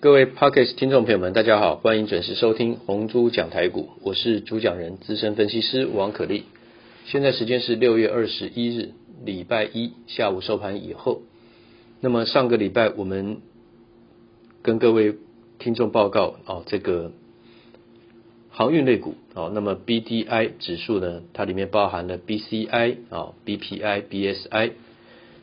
各位 Podcast 听众朋友们，大家好，欢迎准时收听红猪讲台股，我是主讲人资深分析师王可立。现在时间是六月二十一日，礼拜一下午收盘以后。那么上个礼拜我们跟各位听众报告哦，这个航运类股哦，那么 BDI 指数呢，它里面包含了 BCI 啊、BPI、BSI。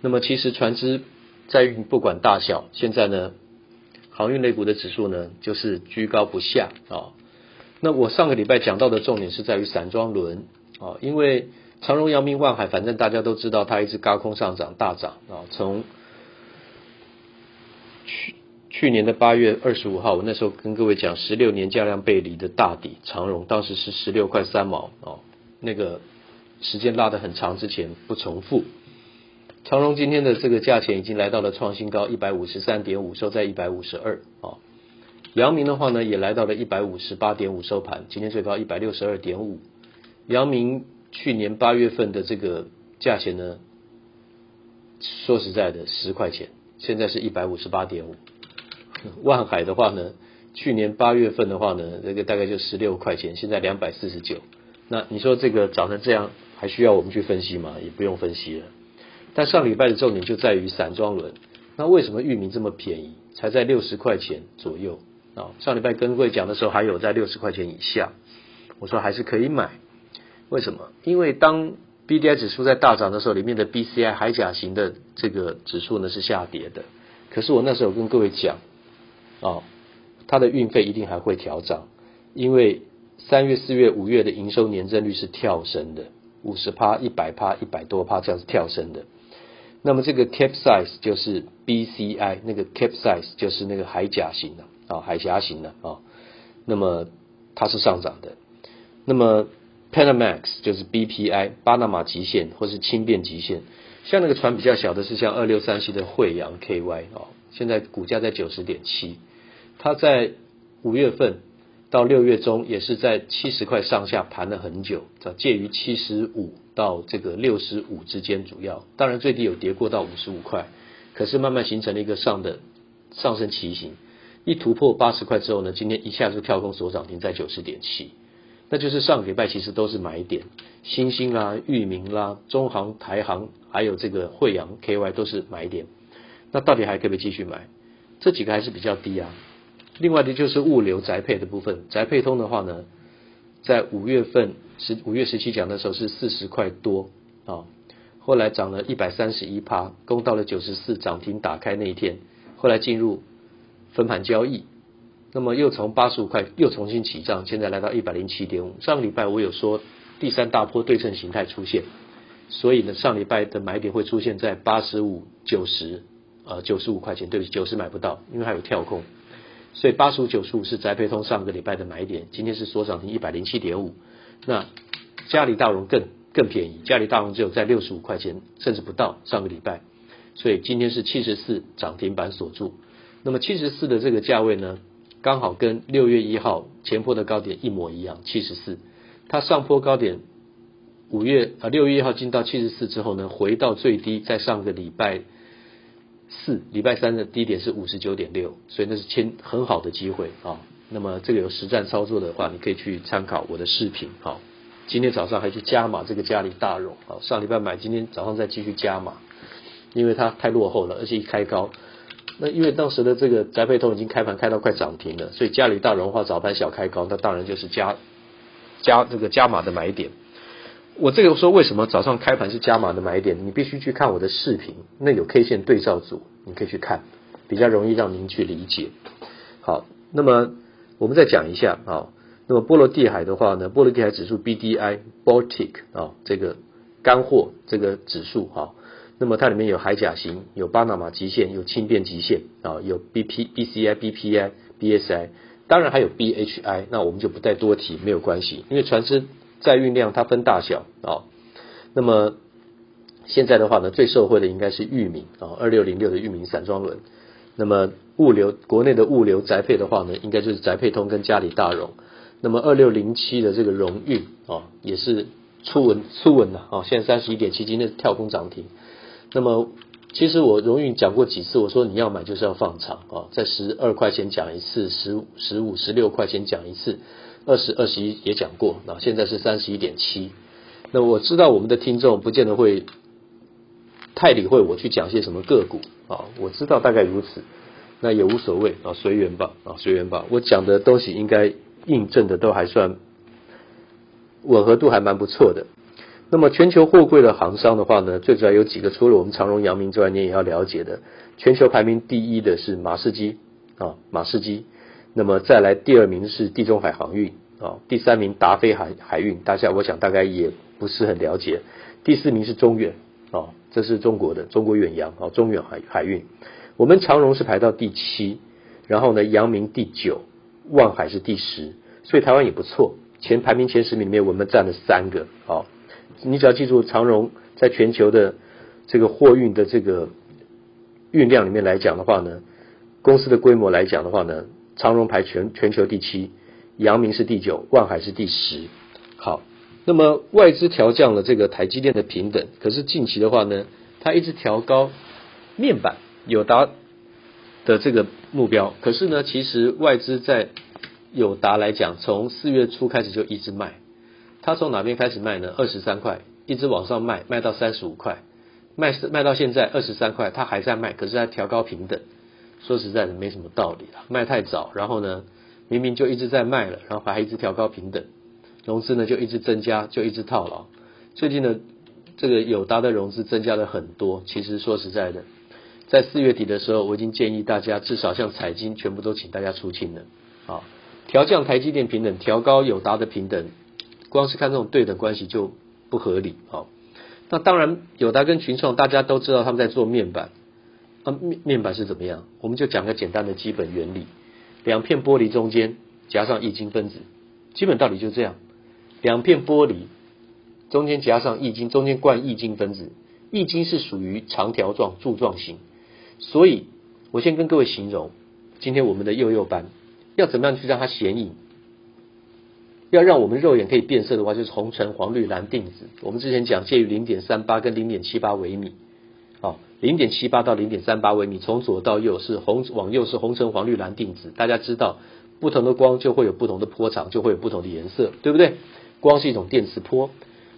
那么其实船只载运不管大小，现在呢。航运类股的指数呢，就是居高不下啊。那我上个礼拜讲到的重点是在于散装轮啊，因为长荣、阳明、万海，反正大家都知道，它一直高空上涨大涨啊。从去去年的八月二十五号，我那时候跟各位讲十六年价量背离的大底长荣，当时是十六块三毛啊，那个时间拉得很长，之前不重复。长荣今天的这个价钱已经来到了创新高一百五十三点五，收在一百五十二啊。阳明的话呢，也来到了一百五十八点五收盘，今天最高一百六十二点五。阳明去年八月份的这个价钱呢，说实在的十块钱，现在是一百五十八点五。万海的话呢，去年八月份的话呢，这个大概就十六块钱，现在两百四十九。那你说这个涨成这样，还需要我们去分析吗？也不用分析了。但上礼拜的重点就在于散装轮，那为什么域名这么便宜，才在六十块钱左右啊？上礼拜跟各位讲的时候还有在六十块钱以下，我说还是可以买，为什么？因为当 BDI 指数在大涨的时候，里面的 BCI 海甲型的这个指数呢是下跌的，可是我那时候跟各位讲啊，它的运费一定还会调涨，因为三月、四月、五月的营收年增率是跳升的，五十趴、一百趴、一百多趴这样子跳升的。那么这个 cap size 就是 BCI，那个 cap size 就是那个海甲型的啊，海峡型的啊。那么它是上涨的。那么 Panamax 就是 BPI，巴拿马极限或是轻便极限。像那个船比较小的是像二六三七的惠阳 KY 啊，现在股价在九十点七。它在五月份到六月中也是在七十块上下盘了很久，介于七十五。到这个六十五之间，主要当然最低有跌过到五十五块，可是慢慢形成了一个上的上升旗形，一突破八十块之后呢，今天一下就跳空所涨停在九十点七，那就是上个礼拜其实都是买点，新兴啦、裕民啦、中航、台航，还有这个惠阳 KY 都是买点，那到底还可不可以继续买？这几个还是比较低啊。另外的就是物流宅配的部分，宅配通的话呢，在五月份。十五月十七讲的时候是四十块多啊，后来涨了一百三十一趴，攻到了九十四，涨停打开那一天，后来进入分盘交易，那么又从八十五块又重新起涨，现在来到一百零七点五。上个礼拜我有说第三大波对称形态出现，所以呢上礼拜的买点会出现在八十五、九十，呃九十五块钱，对不起九十买不到，因为还有跳空，所以八十五、九十五是宅配通上个礼拜的买点，今天是锁涨停一百零七点五。那嘉里大荣更更便宜，嘉里大荣只有在六十五块钱，甚至不到上个礼拜，所以今天是七十四涨停板锁住。那么七十四的这个价位呢，刚好跟六月一号前波的高点一模一样，七十四。它上波高点五月啊六月一号进到七十四之后呢，回到最低，在上个礼拜四礼拜三的低点是五十九点六，所以那是签很好的机会啊。那么这个有实战操作的话，你可以去参考我的视频。好，今天早上还去加码这个嘉里大荣。好，上礼拜买，今天早上再继续加码，因为它太落后了，而且一开高。那因为当时的这个宅配通已经开盘开到快涨停了，所以嘉里大荣的话早盘小开高，那当然就是加加这个加码的买点。我这个说为什么早上开盘是加码的买点？你必须去看我的视频，那有 K 线对照组，你可以去看，比较容易让您去理解。好，那么。我们再讲一下啊，那么波罗的海的话呢，波罗的海指数 BDI Baltic 啊，这个干货这个指数哈，那么它里面有海甲型，有巴拿马极限，有轻便极限啊，有 BP BCI BPI BSI，当然还有 BHI，那我们就不再多提，没有关系，因为船只载运量它分大小啊，那么现在的话呢，最受惠的应该是裕民啊，二六零六的裕民散装轮。那么物流国内的物流宅配的话呢，应该就是宅配通跟嘉里大荣。那么二六零七的这个荣运啊，也是初稳初稳了啊，现在三十一点七，今天跳空涨停。那么其实我荣誉讲过几次，我说你要买就是要放长啊，在十二块钱讲一次，十、十五、十六块钱讲一次，二十、二十一也讲过啊，现在是三十一点七。那我知道我们的听众不见得会太理会我去讲些什么个股啊，我知道大概如此，那也无所谓啊，随缘吧啊，随缘吧。我讲的东西应该印证的都还算吻合度还蛮不错的。那么全球货柜的行商的话呢，最主要有几个，除了我们长荣、阳明之外，你也要了解的。全球排名第一的是马士基啊，马士基。那么再来第二名是地中海航运啊，第三名达飞海海运，大家我想大概也。不是很了解。第四名是中远啊，这是中国的中国远洋啊，中远海海运。我们长荣是排到第七，然后呢，阳明第九，万海是第十，所以台湾也不错。前排名前十名里面，我们占了三个啊。你只要记住，长荣在全球的这个货运的这个运量里面来讲的话呢，公司的规模来讲的话呢，长荣排全全球第七，阳明是第九，万海是第十。好。那么外资调降了这个台积电的平等，可是近期的话呢，它一直调高面板友达的这个目标。可是呢，其实外资在友达来讲，从四月初开始就一直卖。它从哪边开始卖呢？二十三块，一直往上卖，卖到三十五块，卖卖到现在二十三块，它还在卖，可是它调高平等。说实在的，没什么道理了，卖太早，然后呢，明明就一直在卖了，然后还一直调高平等。融资呢就一直增加，就一直套牢。最近呢，这个友达的融资增加了很多。其实说实在的，在四月底的时候，我已经建议大家，至少像彩晶全部都请大家出清了。啊，调降台积电平等，调高友达的平等，光是看这种对等关系就不合理。啊，那当然友达跟群创大家都知道他们在做面板。啊，面面板是怎么样？我们就讲个简单的基本原理：两片玻璃中间夹上液晶分子，基本道理就这样。两片玻璃中间夹上液晶，中间灌液晶分子。液晶是属于长条状柱状型，所以我先跟各位形容，今天我们的幼幼班要怎么样去让它显影？要让我们肉眼可以变色的话，就是红橙黄绿蓝靛紫。我们之前讲介于零点三八跟零点七八微米，啊，零点七八到零点三八微米，从左到右是红往右是红橙黄绿蓝靛紫。大家知道，不同的光就会有不同的波长，就会有不同的颜色，对不对？光是一种电磁波，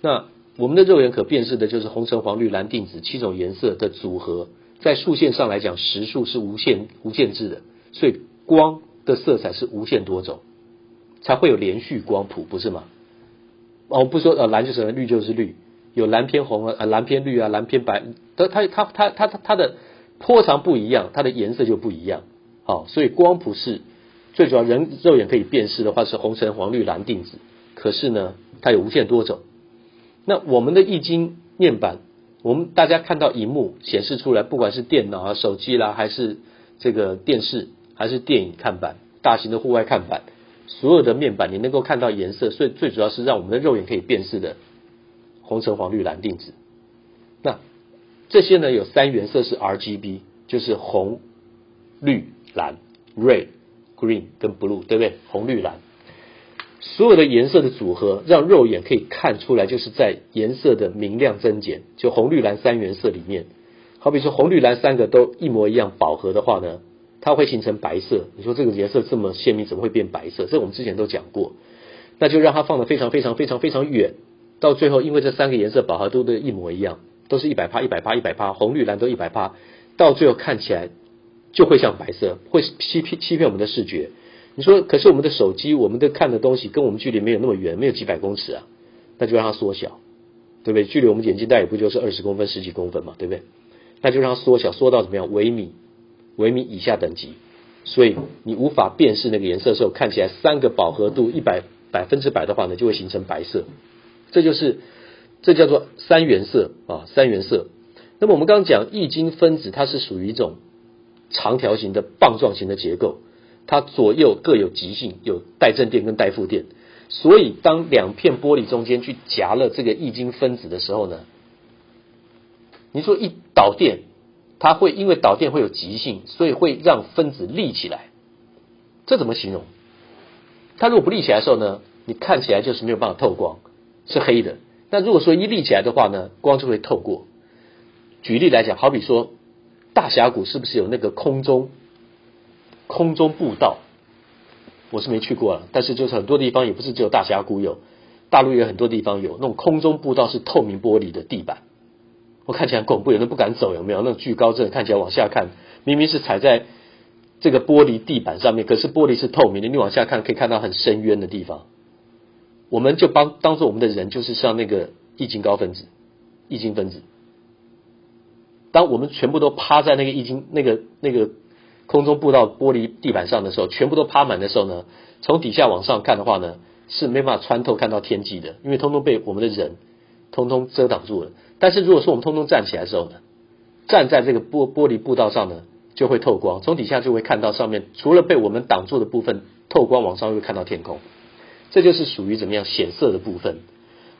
那我们的肉眼可辨识的就是红橙黄绿蓝靛紫七种颜色的组合，在数线上来讲，实数是无限无限制的，所以光的色彩是无限多种，才会有连续光谱，不是吗？哦，不说呃蓝就是蓝，绿就是绿，有蓝偏红啊，蓝偏绿啊，蓝偏白，它它它它它它的波长不一样，它的颜色就不一样。好，所以光谱是最主要，人肉眼可以辨识的话是红橙黄绿蓝靛紫。可是呢，它有无限多种。那我们的液晶面板，我们大家看到荧幕显示出来，不管是电脑啊、手机啦，还是这个电视，还是电影看板、大型的户外看板，所有的面板你能够看到颜色，所以最主要是让我们的肉眼可以辨识的红橙黄绿蓝靛紫。这些呢，有三原色是 RGB，就是红、绿、蓝 （Red、Green 跟 Blue），对不对？红、绿、蓝。所有的颜色的组合，让肉眼可以看出来，就是在颜色的明亮增减，就红绿蓝三原色里面，好比说红绿蓝三个都一模一样饱和的话呢，它会形成白色。你说这个颜色这么鲜明，怎么会变白色？这我们之前都讲过，那就让它放的非常非常非常非常远，到最后因为这三个颜色饱和度都一模一样，都是一百趴一百趴一百趴，红绿蓝都一百趴，到最后看起来就会像白色，会欺骗欺骗我们的视觉。你说，可是我们的手机，我们的看的东西跟我们距离没有那么远，没有几百公尺啊，那就让它缩小，对不对？距离我们眼镜带也不就是二十公分、十几公分嘛，对不对？那就让它缩小，缩到怎么样？微米，微米以下等级。所以你无法辨识那个颜色的时候，看起来三个饱和度一百百分之百的话呢，就会形成白色。这就是这叫做三原色啊，三原色。那么我们刚刚讲液晶分子，它是属于一种长条形的棒状型的结构。它左右各有极性，有带正电跟带负电，所以当两片玻璃中间去夹了这个液晶分子的时候呢，你说一导电，它会因为导电会有极性，所以会让分子立起来，这怎么形容？它如果不立起来的时候呢，你看起来就是没有办法透光，是黑的。那如果说一立起来的话呢，光就会透过。举例来讲，好比说大峡谷是不是有那个空中空中步道？我是没去过了，但是就是很多地方也不是只有大峡谷有，大陆也有很多地方有那种空中步道，是透明玻璃的地板，我看起来很恐怖，有人不敢走，有没有？那种惧高症看起来往下看，明明是踩在这个玻璃地板上面，可是玻璃是透明的，你往下看可以看到很深渊的地方。我们就帮当做我们的人就是像那个易经高分子、易经分子。当我们全部都趴在那个易经那个那个。空中步道玻璃地板上的时候，全部都趴满的时候呢，从底下往上看的话呢，是没办法穿透看到天际的，因为通通被我们的人通通遮挡住了。但是如果说我们通通站起来的时候呢，站在这个玻玻璃步道上呢，就会透光，从底下就会看到上面，除了被我们挡住的部分透光往上会看到天空，这就是属于怎么样显色的部分。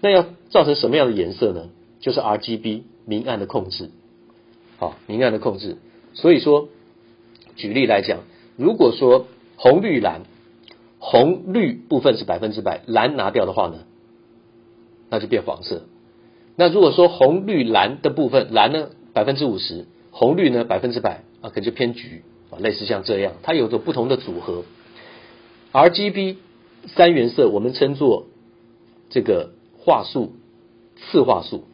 那要造成什么样的颜色呢？就是 RGB 明暗的控制，好，明暗的控制。所以说。举例来讲，如果说红绿蓝，红绿部分是百分之百，蓝拿掉的话呢，那就变黄色。那如果说红绿蓝的部分，蓝呢百分之五十，红绿呢百分之百啊，可能就偏橘啊，类似像这样，它有着不同的组合。RGB 三原色我们称作这个画素，次画素，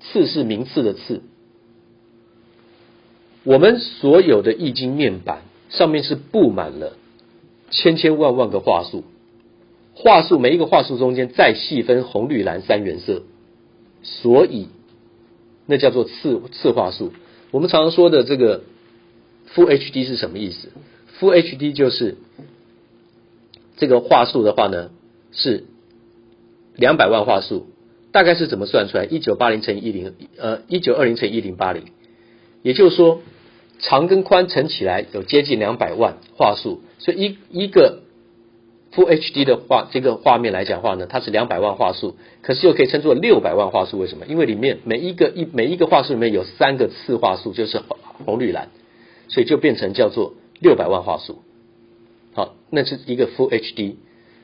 次是名次的次。我们所有的易经面板上面是布满了千千万万个画素，画素每一个画素中间再细分红绿蓝三原色，所以那叫做次次画素。我们常常说的这个 Full HD 是什么意思？Full HD 就是这个话术的话呢是两百万话术，大概是怎么算出来？一九八零乘以一零呃一九二零乘以一零八零，也就是说。长跟宽乘起来有接近两百万话术，所以一一个 Full HD 的画这个画面来讲话呢，它是两百万话术，可是又可以称作六百万话术。为什么？因为里面每一个一每一个话术里面有三个次话术，就是红绿蓝，所以就变成叫做六百万话术。好，那是一个 Full HD。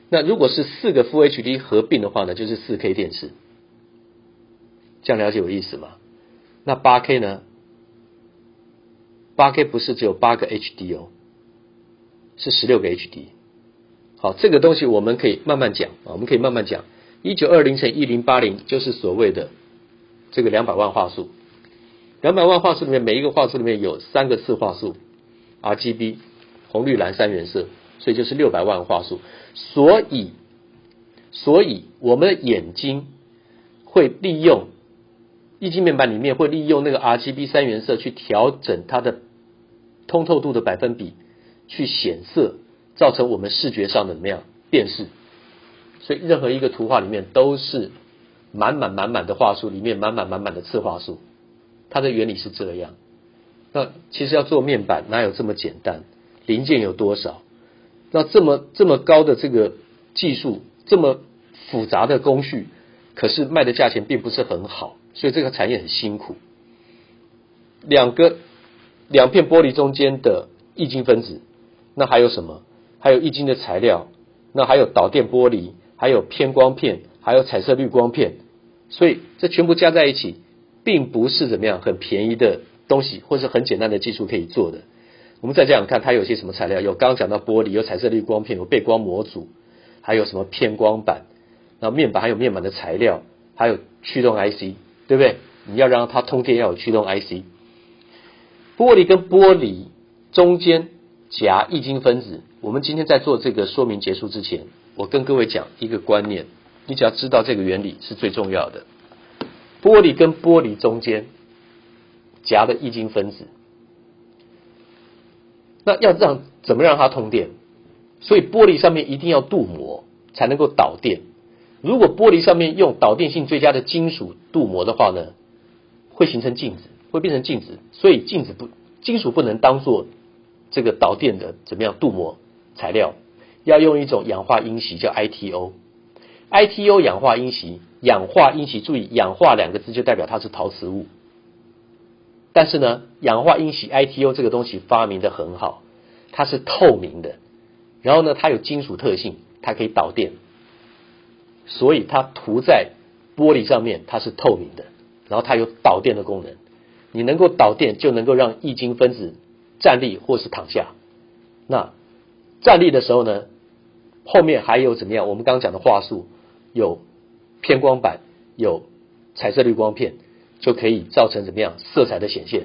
那如果是四个 Full HD 合并的话呢，就是四 K 电视。这样了解有意思吗？那八 K 呢？八 K 不是只有八个 HD 哦，是十六个 HD。好，这个东西我们可以慢慢讲啊，我们可以慢慢讲。一九二零乘一零八零就是所谓的这个两百万画素。两百万画素里面每一个画素里面有三个次画素，RGB 红绿蓝三原色，所以就是六百万画素。所以，所以我们的眼睛会利用液晶面板里面会利用那个 RGB 三原色去调整它的。通透度的百分比去显色，造成我们视觉上的怎么样辨识？所以任何一个图画里面都是满满满满的画素，里面满满满满的次画素，它的原理是这样。那其实要做面板哪有这么简单？零件有多少？那这么这么高的这个技术，这么复杂的工序，可是卖的价钱并不是很好，所以这个产业很辛苦。两个。两片玻璃中间的液晶分子，那还有什么？还有液晶的材料，那还有导电玻璃，还有偏光片，还有彩色滤光片。所以这全部加在一起，并不是怎么样很便宜的东西，或是很简单的技术可以做的。我们再这样看，它有些什么材料？有刚刚讲到玻璃，有彩色滤光片，有背光模组，还有什么偏光板？然后面板还有面板的材料，还有驱动 IC，对不对？你要让它通电，要有驱动 IC。玻璃跟玻璃中间夹液晶分子。我们今天在做这个说明结束之前，我跟各位讲一个观念，你只要知道这个原理是最重要的。玻璃跟玻璃中间夹的液晶分子，那要让怎么让它通电？所以玻璃上面一定要镀膜才能够导电。如果玻璃上面用导电性最佳的金属镀膜的话呢，会形成镜子。会变成镜子，所以镜子不金属不能当做这个导电的怎么样镀膜材料，要用一种氧化銦锡叫 ITO。ITO 氧化銦锡，氧化銦锡，注意氧化两个字就代表它是陶瓷物。但是呢，氧化銦锡 ITO 这个东西发明的很好，它是透明的，然后呢，它有金属特性，它可以导电，所以它涂在玻璃上面它是透明的，然后它有导电的功能。你能够导电，就能够让液晶分子站立或是躺下。那站立的时候呢，后面还有怎么样？我们刚刚讲的话术，有偏光板，有彩色滤光片，就可以造成怎么样色彩的显现。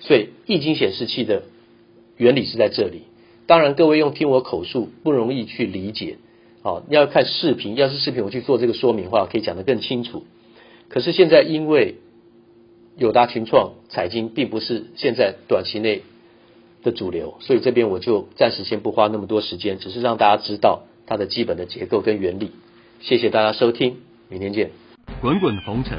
所以液晶显示器的原理是在这里。当然，各位用听我口述不容易去理解，好，要看视频。要是视频我去做这个说明的话，可以讲得更清楚。可是现在因为友达群创彩晶并不是现在短期内的主流，所以这边我就暂时先不花那么多时间，只是让大家知道它的基本的结构跟原理。谢谢大家收听，明天见。滚滚红尘，